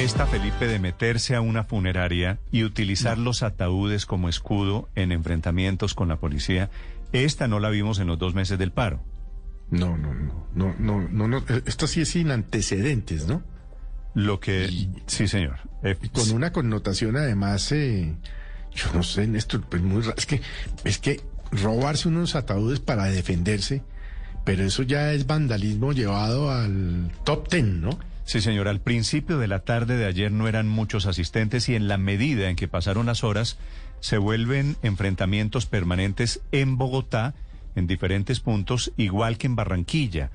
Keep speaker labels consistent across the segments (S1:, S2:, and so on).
S1: Esta Felipe de meterse a una funeraria y utilizar los ataúdes como escudo en enfrentamientos con la policía, esta no la vimos en los dos meses del paro.
S2: No, no, no, no, no, no, no. esto sí es sin antecedentes, ¿no?
S1: Lo que, sí, señor.
S2: Eh, con una connotación además, eh, yo no sé, Néstor, pues muy raro. Es que, es que robarse unos ataúdes para defenderse, pero eso ya es vandalismo llevado al top ten, ¿no?
S1: Sí, señor. Al principio de la tarde de ayer no eran muchos asistentes y en la medida en que pasaron las horas se vuelven enfrentamientos permanentes en Bogotá, en diferentes puntos, igual que en Barranquilla,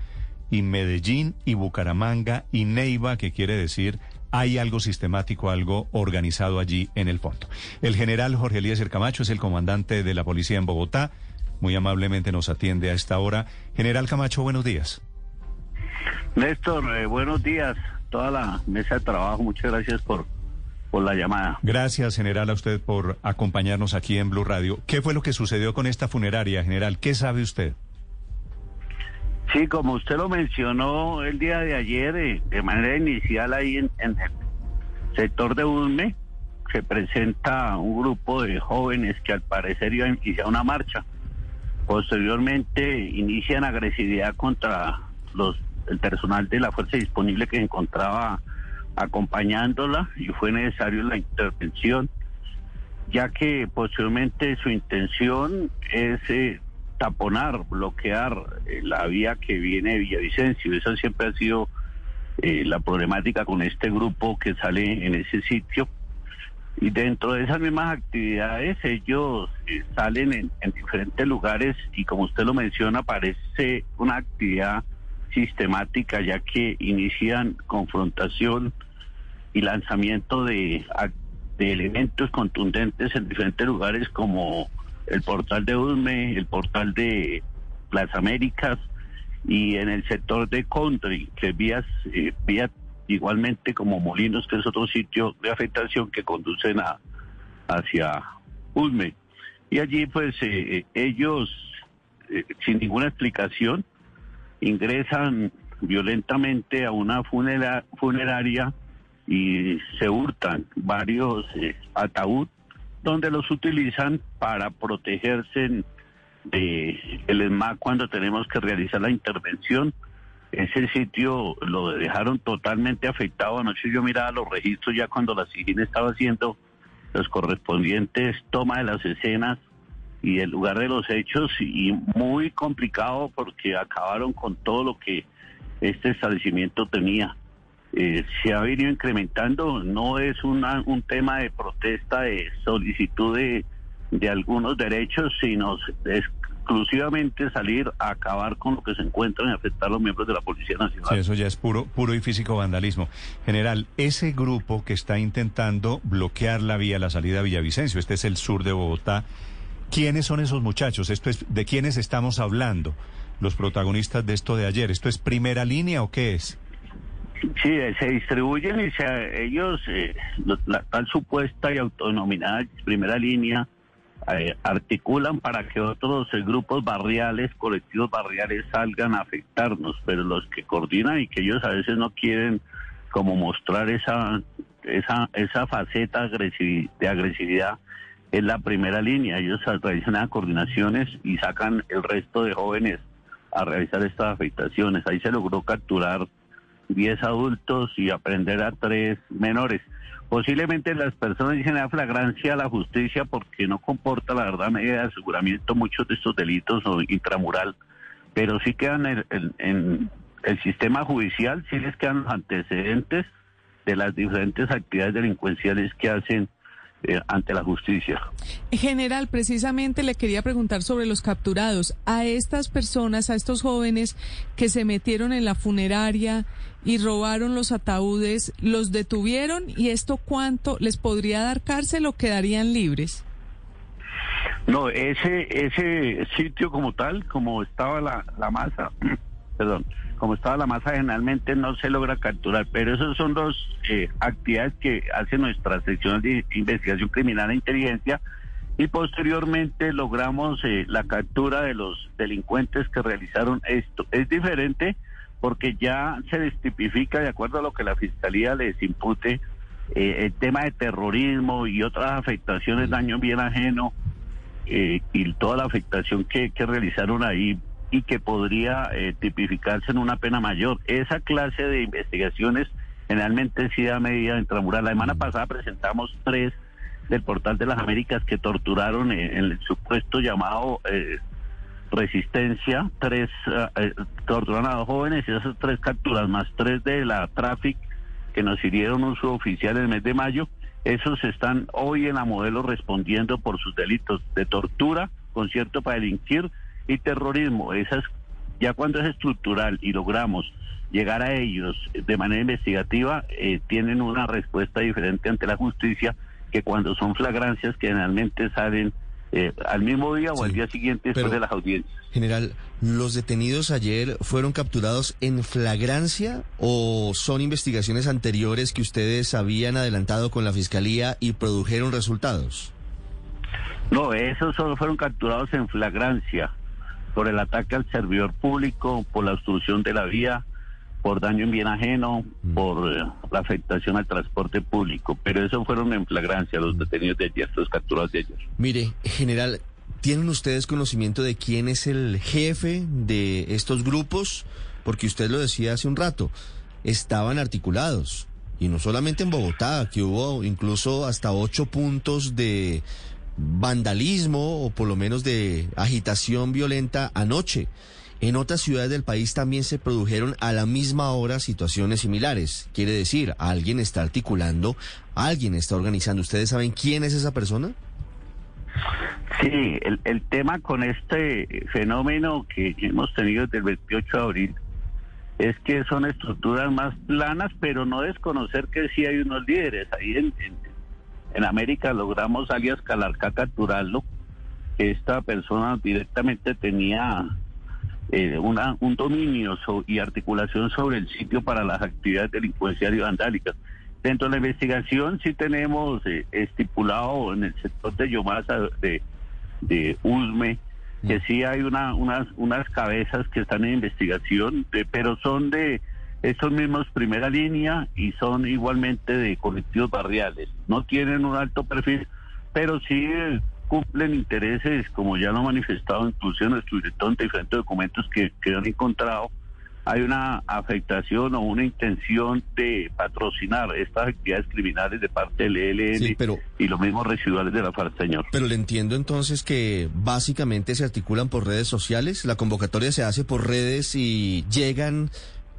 S1: y Medellín, y Bucaramanga, y Neiva, que quiere decir hay algo sistemático, algo organizado allí en el fondo. El general Jorge Elías Camacho es el comandante de la policía en Bogotá. Muy amablemente nos atiende a esta hora. General Camacho, buenos días.
S3: Néstor, eh, buenos días. Toda la mesa de trabajo, muchas gracias por, por la llamada.
S1: Gracias, general, a usted por acompañarnos aquí en Blue Radio. ¿Qué fue lo que sucedió con esta funeraria, general? ¿Qué sabe usted?
S3: Sí, como usted lo mencionó el día de ayer, eh, de manera inicial ahí en, en el sector de Ulme, se presenta un grupo de jóvenes que al parecer iban a iniciar una marcha. Posteriormente inician agresividad contra los el personal de la fuerza disponible que encontraba acompañándola y fue necesario la intervención, ya que posteriormente su intención es eh, taponar, bloquear eh, la vía que viene de Villavicencio. Esa siempre ha sido eh, la problemática con este grupo que sale en ese sitio. Y dentro de esas mismas actividades ellos salen en, en diferentes lugares y como usted lo menciona, parece una actividad sistemática ya que inician confrontación y lanzamiento de, de elementos contundentes en diferentes lugares como el portal de Udme, el portal de Plaza Américas y en el sector de Country, que vías, eh, igualmente como Molinos, que es otro sitio de afectación que conducen a, hacia Udme. Y allí pues eh, ellos, eh, sin ninguna explicación, ingresan violentamente a una funeraria y se hurtan varios eh, ataúd donde los utilizan para protegerse de el ESMAD cuando tenemos que realizar la intervención. Ese sitio lo dejaron totalmente afectado. Anoche yo miraba los registros ya cuando la SIGIN estaba haciendo los correspondientes toma de las escenas y el lugar de los hechos y muy complicado porque acabaron con todo lo que este establecimiento tenía. Eh, se ha venido incrementando, no es una, un tema de protesta, de solicitud de, de algunos derechos, sino exclusivamente salir a acabar con lo que se encuentran y afectar a los miembros de la Policía Nacional.
S1: Eso ya es puro, puro y físico vandalismo. General, ese grupo que está intentando bloquear la vía, la salida a Villavicencio, este es el sur de Bogotá, ¿Quiénes son esos muchachos? Esto es, ¿De quiénes estamos hablando? Los protagonistas de esto de ayer. ¿Esto es primera línea o qué es?
S3: Sí, eh, se distribuyen y se, ellos, eh, la tal supuesta y autodenominada primera línea, eh, articulan para que otros grupos barriales, colectivos barriales salgan a afectarnos, pero los que coordinan y que ellos a veces no quieren como mostrar esa, esa, esa faceta de agresividad es la primera línea. Ellos realizan coordinaciones y sacan el resto de jóvenes a realizar estas afectaciones. Ahí se logró capturar 10 adultos y aprender a tres menores. Posiblemente las personas dicen la flagrancia a la justicia porque no comporta, la verdad, medida de aseguramiento muchos de estos delitos o intramural, pero sí quedan en, el sistema judicial, sí les quedan los antecedentes de las diferentes actividades delincuenciales que hacen eh, ante la justicia.
S4: General, precisamente le quería preguntar sobre los capturados. A estas personas, a estos jóvenes que se metieron en la funeraria y robaron los ataúdes, ¿los detuvieron y esto cuánto les podría dar cárcel o quedarían libres?
S3: No, ese ese sitio como tal, como estaba la, la masa, perdón, como estaba la masa generalmente no se logra capturar, pero esas son dos eh, actividades que hace nuestra sección de investigación criminal e inteligencia. Y posteriormente logramos eh, la captura de los delincuentes que realizaron esto. Es diferente porque ya se destipifica de acuerdo a lo que la fiscalía les impute eh, el tema de terrorismo y otras afectaciones, daño bien ajeno y toda la afectación que, que realizaron ahí y que podría eh, tipificarse en una pena mayor. Esa clase de investigaciones generalmente sí da medida intramural. La semana mm. pasada presentamos tres del Portal de las Américas que torturaron en, el supuesto llamado eh, Resistencia, tres eh, torturaron a dos jóvenes y esas tres capturas más tres de la Traffic que nos hirieron un suboficial en el mes de mayo, esos están hoy en la modelo respondiendo por sus delitos de tortura, concierto para delinquir, y terrorismo. Esas, ya cuando es estructural y logramos llegar a ellos de manera investigativa, eh, tienen una respuesta diferente ante la justicia que cuando son flagrancias que generalmente salen eh, al mismo día o al día siguiente después de las audiencias.
S5: General, ¿los detenidos ayer fueron capturados en flagrancia o son investigaciones anteriores que ustedes habían adelantado con la Fiscalía y produjeron resultados?
S3: No, esos solo fueron capturados en flagrancia por el ataque al servidor público, por la obstrucción de la vía, por daño en bien ajeno, mm. por eh, la afectación al transporte público. Pero eso fueron en flagrancia los detenidos de ayer, los capturados de ayer.
S5: Mire, general, ¿tienen ustedes conocimiento de quién es el jefe de estos grupos? Porque usted lo decía hace un rato, estaban articulados. Y no solamente en Bogotá, que hubo incluso hasta ocho puntos de vandalismo o por lo menos de agitación violenta anoche. En otras ciudades del país también se produjeron a la misma hora situaciones similares. Quiere decir, alguien está articulando, alguien está organizando. ¿Ustedes saben quién es esa persona?
S3: Sí, el, el tema con este fenómeno que hemos tenido desde el 28 de abril es que son estructuras más planas, pero no desconocer que sí hay unos líderes ahí en, en en América logramos alias Calarca capturarlo. Esta persona directamente tenía eh, una, un dominio y articulación sobre el sitio para las actividades delincuenciales y vandálicas. Dentro de la investigación sí tenemos eh, estipulado en el sector de Yomasa, de, de Usme, que mm. sí hay una, unas, unas cabezas que están en investigación, pero son de estos mismos primera línea y son igualmente de colectivos barriales. No tienen un alto perfil, pero sí eh, cumplen intereses, como ya lo ha manifestado incluso nuestro director en diferentes documentos que, que han encontrado. Hay una afectación o una intención de patrocinar estas actividades criminales de parte del ELN y los mismos residuales de la FARC, señor.
S5: Pero le entiendo entonces que básicamente se articulan por redes sociales, la convocatoria se hace por redes y llegan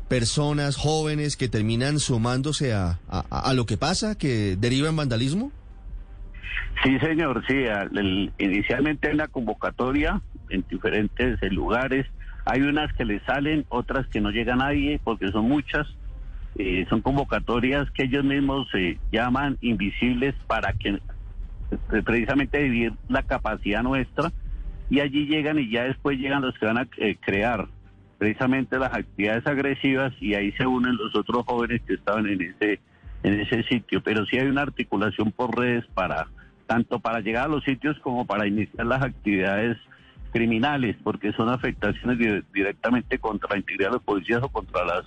S5: personas jóvenes que terminan sumándose a, a, lo que pasa, que deriva en vandalismo?
S3: Sí, señor, sí. inicialmente en la convocatoria en diferentes lugares. Hay unas que le salen, otras que no llega nadie, porque son muchas. Eh, son convocatorias que ellos mismos se llaman invisibles para que eh, precisamente vivir la capacidad nuestra y allí llegan y ya después llegan los que van a eh, crear precisamente las actividades agresivas y ahí se unen los otros jóvenes que estaban en ese en ese sitio, pero sí hay una articulación por redes para tanto para llegar a los sitios como para iniciar las actividades criminales, porque son afectaciones directamente contra la integridad de los policías o contra las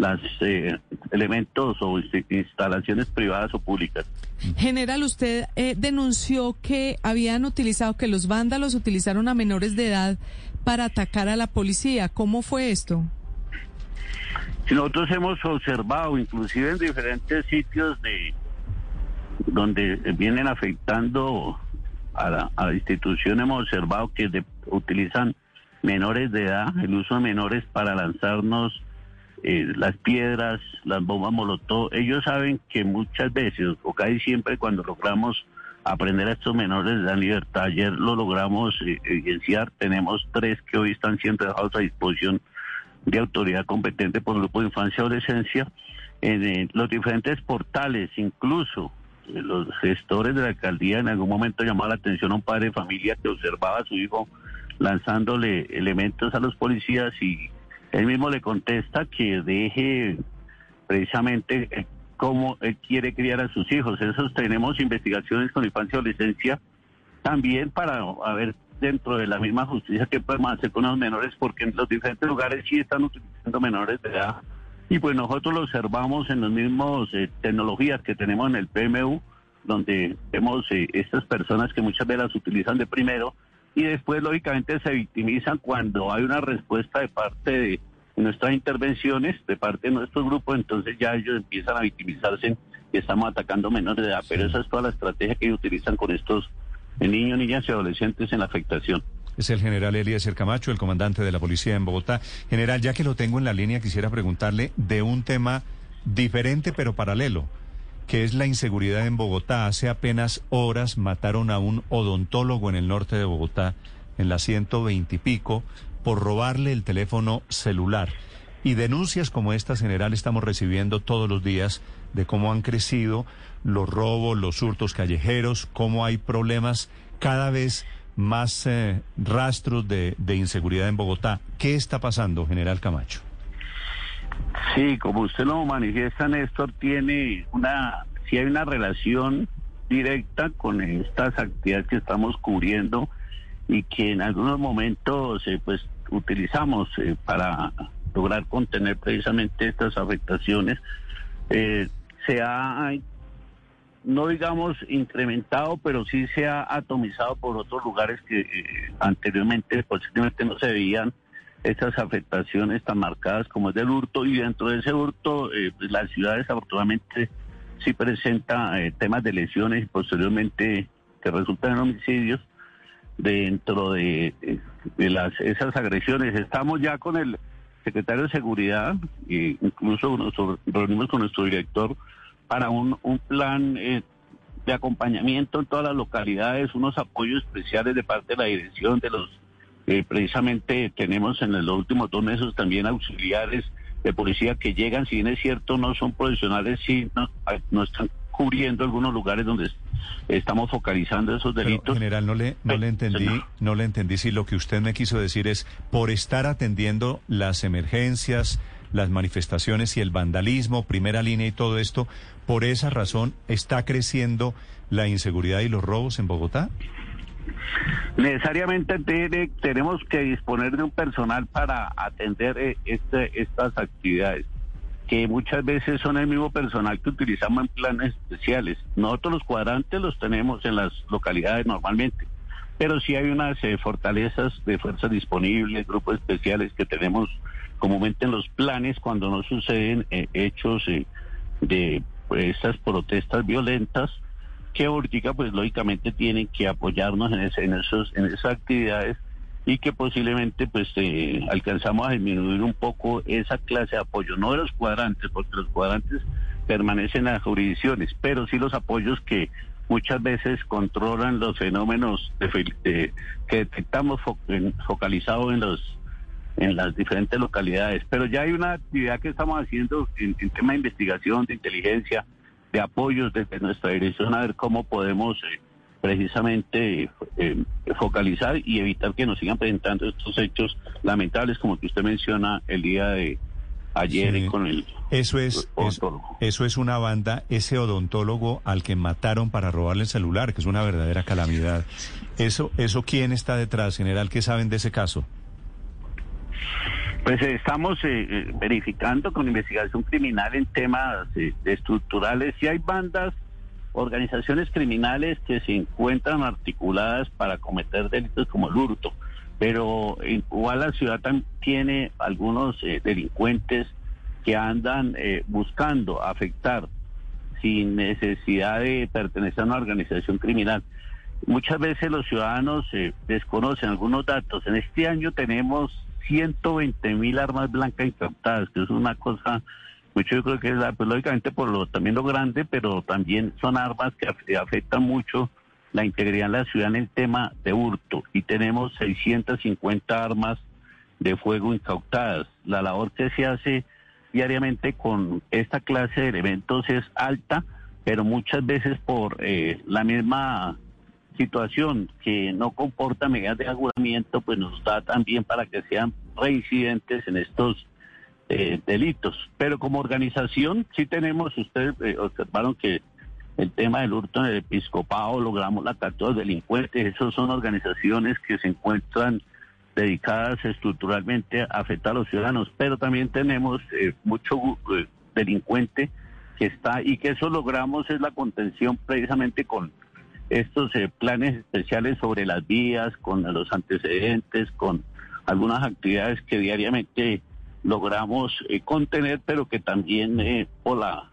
S3: las eh, elementos o instalaciones privadas o públicas.
S4: General, usted eh, denunció que habían utilizado, que los vándalos utilizaron a menores de edad para atacar a la policía. ¿Cómo fue esto?
S3: Nosotros hemos observado, inclusive en diferentes sitios de donde vienen afectando a la, a la institución, hemos observado que utilizan menores de edad, el uso de menores para lanzarnos eh, las piedras, las bombas molotov. Ellos saben que muchas veces, o casi siempre, cuando logramos aprender a estos menores de la libertad. Ayer lo logramos eh, evidenciar. Tenemos tres que hoy están siendo dejados a disposición de autoridad competente por el grupo de infancia y adolescencia en eh, los diferentes portales, incluso eh, los gestores de la alcaldía en algún momento llamó la atención a un padre de familia que observaba a su hijo lanzándole elementos a los policías y él mismo le contesta que deje precisamente eh, cómo él quiere criar a sus hijos. Eso tenemos investigaciones con infancia y adolescencia también para ver dentro de la misma justicia que podemos hacer con los menores, porque en los diferentes lugares sí están utilizando menores de edad. Y pues nosotros lo observamos en los mismos eh, tecnologías que tenemos en el PMU, donde vemos eh, estas personas que muchas veces las utilizan de primero y después lógicamente se victimizan cuando hay una respuesta de parte de nuestras intervenciones, de parte de nuestros grupos, entonces ya ellos empiezan a victimizarse y estamos atacando menores de edad. Pero esa es toda la estrategia que ellos utilizan con estos niños, niñas y adolescentes en la afectación.
S1: Es el general Eliezer Camacho, el comandante de la policía en Bogotá. General, ya que lo tengo en la línea, quisiera preguntarle de un tema diferente pero paralelo, que es la inseguridad en Bogotá. Hace apenas horas mataron a un odontólogo en el norte de Bogotá, en la 120 y pico, por robarle el teléfono celular. Y denuncias como estas, general, estamos recibiendo todos los días de cómo han crecido los robos, los hurtos callejeros, cómo hay problemas cada vez más eh, rastros de, de inseguridad en Bogotá. ¿Qué está pasando, general Camacho?
S3: Sí, como usted lo manifiesta, Néstor, tiene una, sí hay una relación directa con estas actividades que estamos cubriendo y que en algunos momentos eh, pues utilizamos eh, para lograr contener precisamente estas afectaciones. se ha no digamos incrementado, pero sí se ha atomizado por otros lugares que eh, anteriormente posiblemente no se veían esas afectaciones tan marcadas como es del hurto y dentro de ese hurto eh, pues la ciudad sí presenta eh, temas de lesiones y posteriormente que resultan en homicidios dentro de, de las esas agresiones. Estamos ya con el secretario de Seguridad e incluso nos reunimos con nuestro director para un, un plan eh, de acompañamiento en todas las localidades, unos apoyos especiales de parte de la dirección de los, eh, precisamente tenemos en los últimos dos meses también auxiliares de policía que llegan, si bien es cierto, no son profesionales, sí, no, no están cubriendo algunos lugares donde estamos focalizando esos delitos.
S1: general, no le, no le entendí, no le entendí si lo que usted me quiso decir es por estar atendiendo las emergencias, las manifestaciones y el vandalismo, primera línea y todo esto, por esa razón está creciendo la inseguridad y los robos en Bogotá?
S3: Necesariamente tenemos que disponer de un personal para atender eh, este, estas actividades, que muchas veces son el mismo personal que utilizamos en planes especiales. Nosotros los cuadrantes los tenemos en las localidades normalmente, pero sí hay unas eh, fortalezas de fuerzas disponibles, grupos especiales que tenemos comúnmente en los planes cuando no suceden eh, hechos de pues, estas protestas violentas que ahorita pues lógicamente tienen que apoyarnos en, en, esos, en esas actividades y que posiblemente pues eh, alcanzamos a disminuir un poco esa clase de apoyo, no de los cuadrantes, porque los cuadrantes permanecen en las jurisdicciones, pero sí los apoyos que muchas veces controlan los fenómenos de, que detectamos focalizados en los en las diferentes localidades. Pero ya hay una actividad que estamos haciendo en, tema de investigación, de inteligencia, de apoyos desde nuestra dirección a ver cómo podemos eh, precisamente eh, focalizar y evitar que nos sigan presentando estos hechos lamentables como que usted menciona el día de ayer con el
S1: eso es odontólogo. eso es una banda ese odontólogo al que mataron para robarle el celular que es una verdadera calamidad. Eso eso quién está detrás general qué saben de ese caso
S3: pues estamos eh, eh, verificando con investigación criminal en temas eh, estructurales. Si hay bandas, organizaciones criminales que se encuentran articuladas para cometer delitos como el hurto, pero igual la ciudad tiene algunos delincuentes que andan buscando afectar sin necesidad de pertenecer a una organización criminal. Muchas veces los ciudadanos desconocen algunos datos. En este año tenemos 120 mil armas blancas incautadas, que es una cosa, mucho yo creo que es pues, lógicamente por lo también lo grande, pero también son armas que afectan mucho la integridad en la ciudad en el tema de hurto y tenemos 650 armas de fuego incautadas. La labor que se hace diariamente con esta clase de elementos es alta, pero muchas veces por eh, la misma situación que no comporta medidas de agudamiento, pues nos da también para que sean reincidentes en estos eh, delitos. Pero como organización sí tenemos, ustedes eh, observaron que el tema del hurto en el episcopado, logramos la captura de delincuentes, esas son organizaciones que se encuentran dedicadas estructuralmente a afectar a los ciudadanos, pero también tenemos eh, mucho eh, delincuente que está y que eso logramos es la contención precisamente con estos eh, planes especiales sobre las vías, con los antecedentes, con algunas actividades que diariamente logramos contener, pero que también por la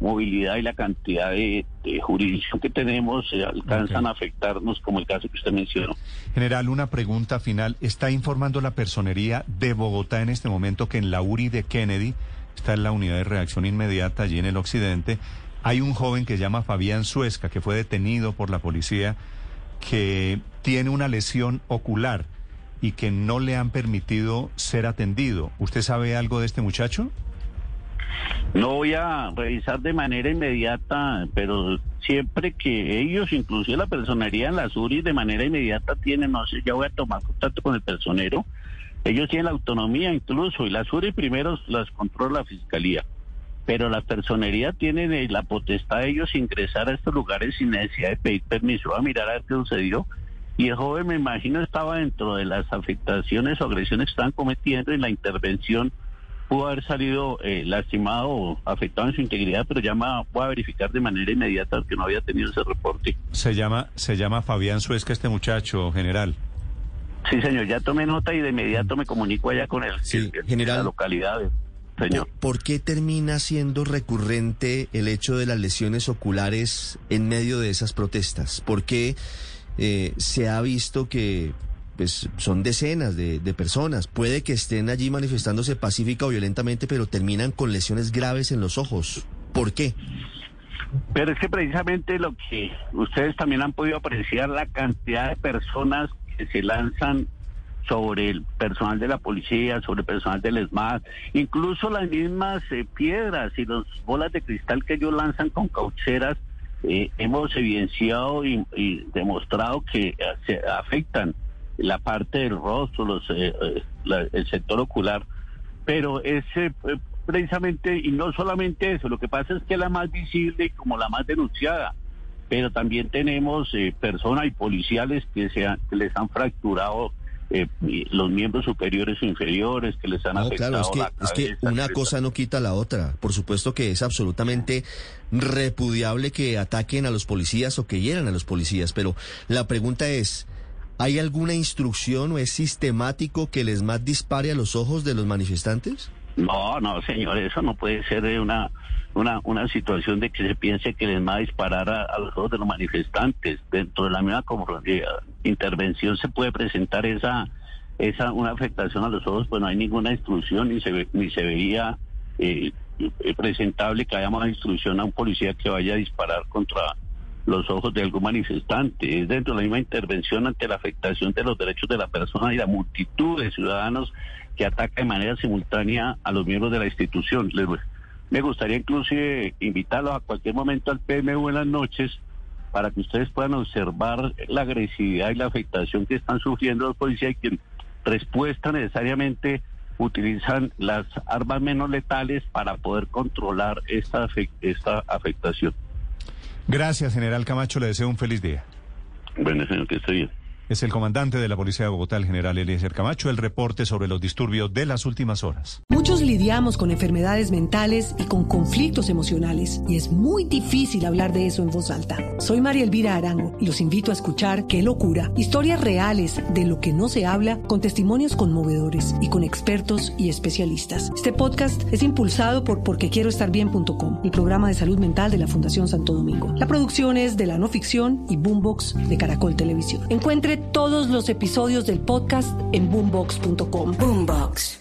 S3: movilidad y la cantidad de, jurisdicción que tenemos se alcanzan a afectarnos, como el caso que usted mencionó.
S1: General, una pregunta final. ¿Está informando la personería de Bogotá en este momento que en la URI de Kennedy, está en la unidad de reacción inmediata allí en el occidente, hay un joven que se llama Fabián Suesca, que fue detenido por la policía, que tiene una lesión ocular y que no le han permitido ser atendido. ¿Usted sabe algo de este muchacho?
S3: No voy a revisar de manera inmediata, pero siempre que ellos, inclusive la personería en las URI, de manera inmediata tienen, no sé, ya voy a tomar contacto con el personero, ellos tienen la autonomía incluso, y las URI primero las controla la fiscalía, pero la personería tiene la potestad de ellos ingresar a estos lugares sin necesidad de pedir permiso, a mirar a ver qué sucedió. Y el joven, me imagino, estaba dentro de las afectaciones o agresiones que estaban cometiendo en la intervención pudo haber salido eh, lastimado o afectado en su integridad, pero ya voy a verificar de manera inmediata que no había tenido ese reporte.
S1: Se llama, se llama Fabián Suesca este muchacho, general.
S3: Sí, señor, ya tomé nota y de inmediato me comunico allá con él,
S5: sí, general,
S3: la localidad. Señor.
S5: ¿Por qué termina siendo recurrente el hecho de las lesiones oculares en medio de esas protestas? ¿Por qué eh, se ha visto que pues son decenas de, personas. Puede que estén allí manifestándose pacífica o violentamente, pero terminan con lesiones graves en los ojos. ¿Por qué?
S3: Pero es que precisamente lo que ustedes también han podido apreciar, la cantidad de personas que se lanzan sobre el personal de la policía, sobre el personal del ESMAD, incluso las mismas eh, piedras y las bolas de cristal que ellos lanzan con caucheras, eh, hemos evidenciado y, demostrado que eh, se afectan la parte del rostro, los, eh, eh, el sector ocular, pero ese eh, precisamente, y no solamente eso, lo que pasa es que es la más visible y como la más denunciada, pero también tenemos personas y policiales que, se que les han fracturado los miembros superiores o inferiores, que les han afectado
S5: claro, es que, es que una cosa no quita la otra. Por supuesto que es absolutamente repudiable que ataquen a los policías o que hieran a los policías, pero la pregunta es... ¿Hay alguna instrucción o es sistemático que les más dispare a los ojos de los manifestantes?
S3: No, no, señor, eso no puede ser una, una, una situación de que se piense que les va a disparar a, los ojos de los manifestantes. Dentro de la misma intervención se puede presentar esa, esa una afectación a los ojos, pues no hay ninguna instrucción ni se, ni se vería eh, eh, presentable que haya una instrucción a un policía que vaya a disparar contra los ojos de algún manifestante. Es dentro de la misma intervención ante la afectación de los derechos de la persona y la multitud de ciudadanos que ataca de manera simultánea a los miembros de la institución. Me gustaría inclusive invitarlos a cualquier momento al PMU en las noches para que ustedes puedan observar la agresividad y la afectación que están sufriendo los policías y que en respuesta necesariamente utilizan las armas menos letales para poder controlar esta, esta afectación.
S1: Gracias, general Camacho. Le deseo un feliz día.
S3: Bueno, señor, que esté bien.
S1: Es el comandante de la Policía de Bogotá, el general Eliezer Camacho, el reporte sobre los disturbios de las últimas horas.
S6: Muchos lidiamos con enfermedades mentales y con conflictos emocionales, y es muy difícil hablar de eso en voz alta. Soy María Elvira Arango y los invito a escuchar Qué locura, historias reales de lo que no se habla, con testimonios conmovedores y con expertos y especialistas. Este podcast es impulsado por porquequieroestarbien.com, el programa de salud mental de la Fundación Santo Domingo. La producción es de la no ficción y Boombox de Caracol Televisión. Todos los episodios del podcast en boombox.com. Boombox.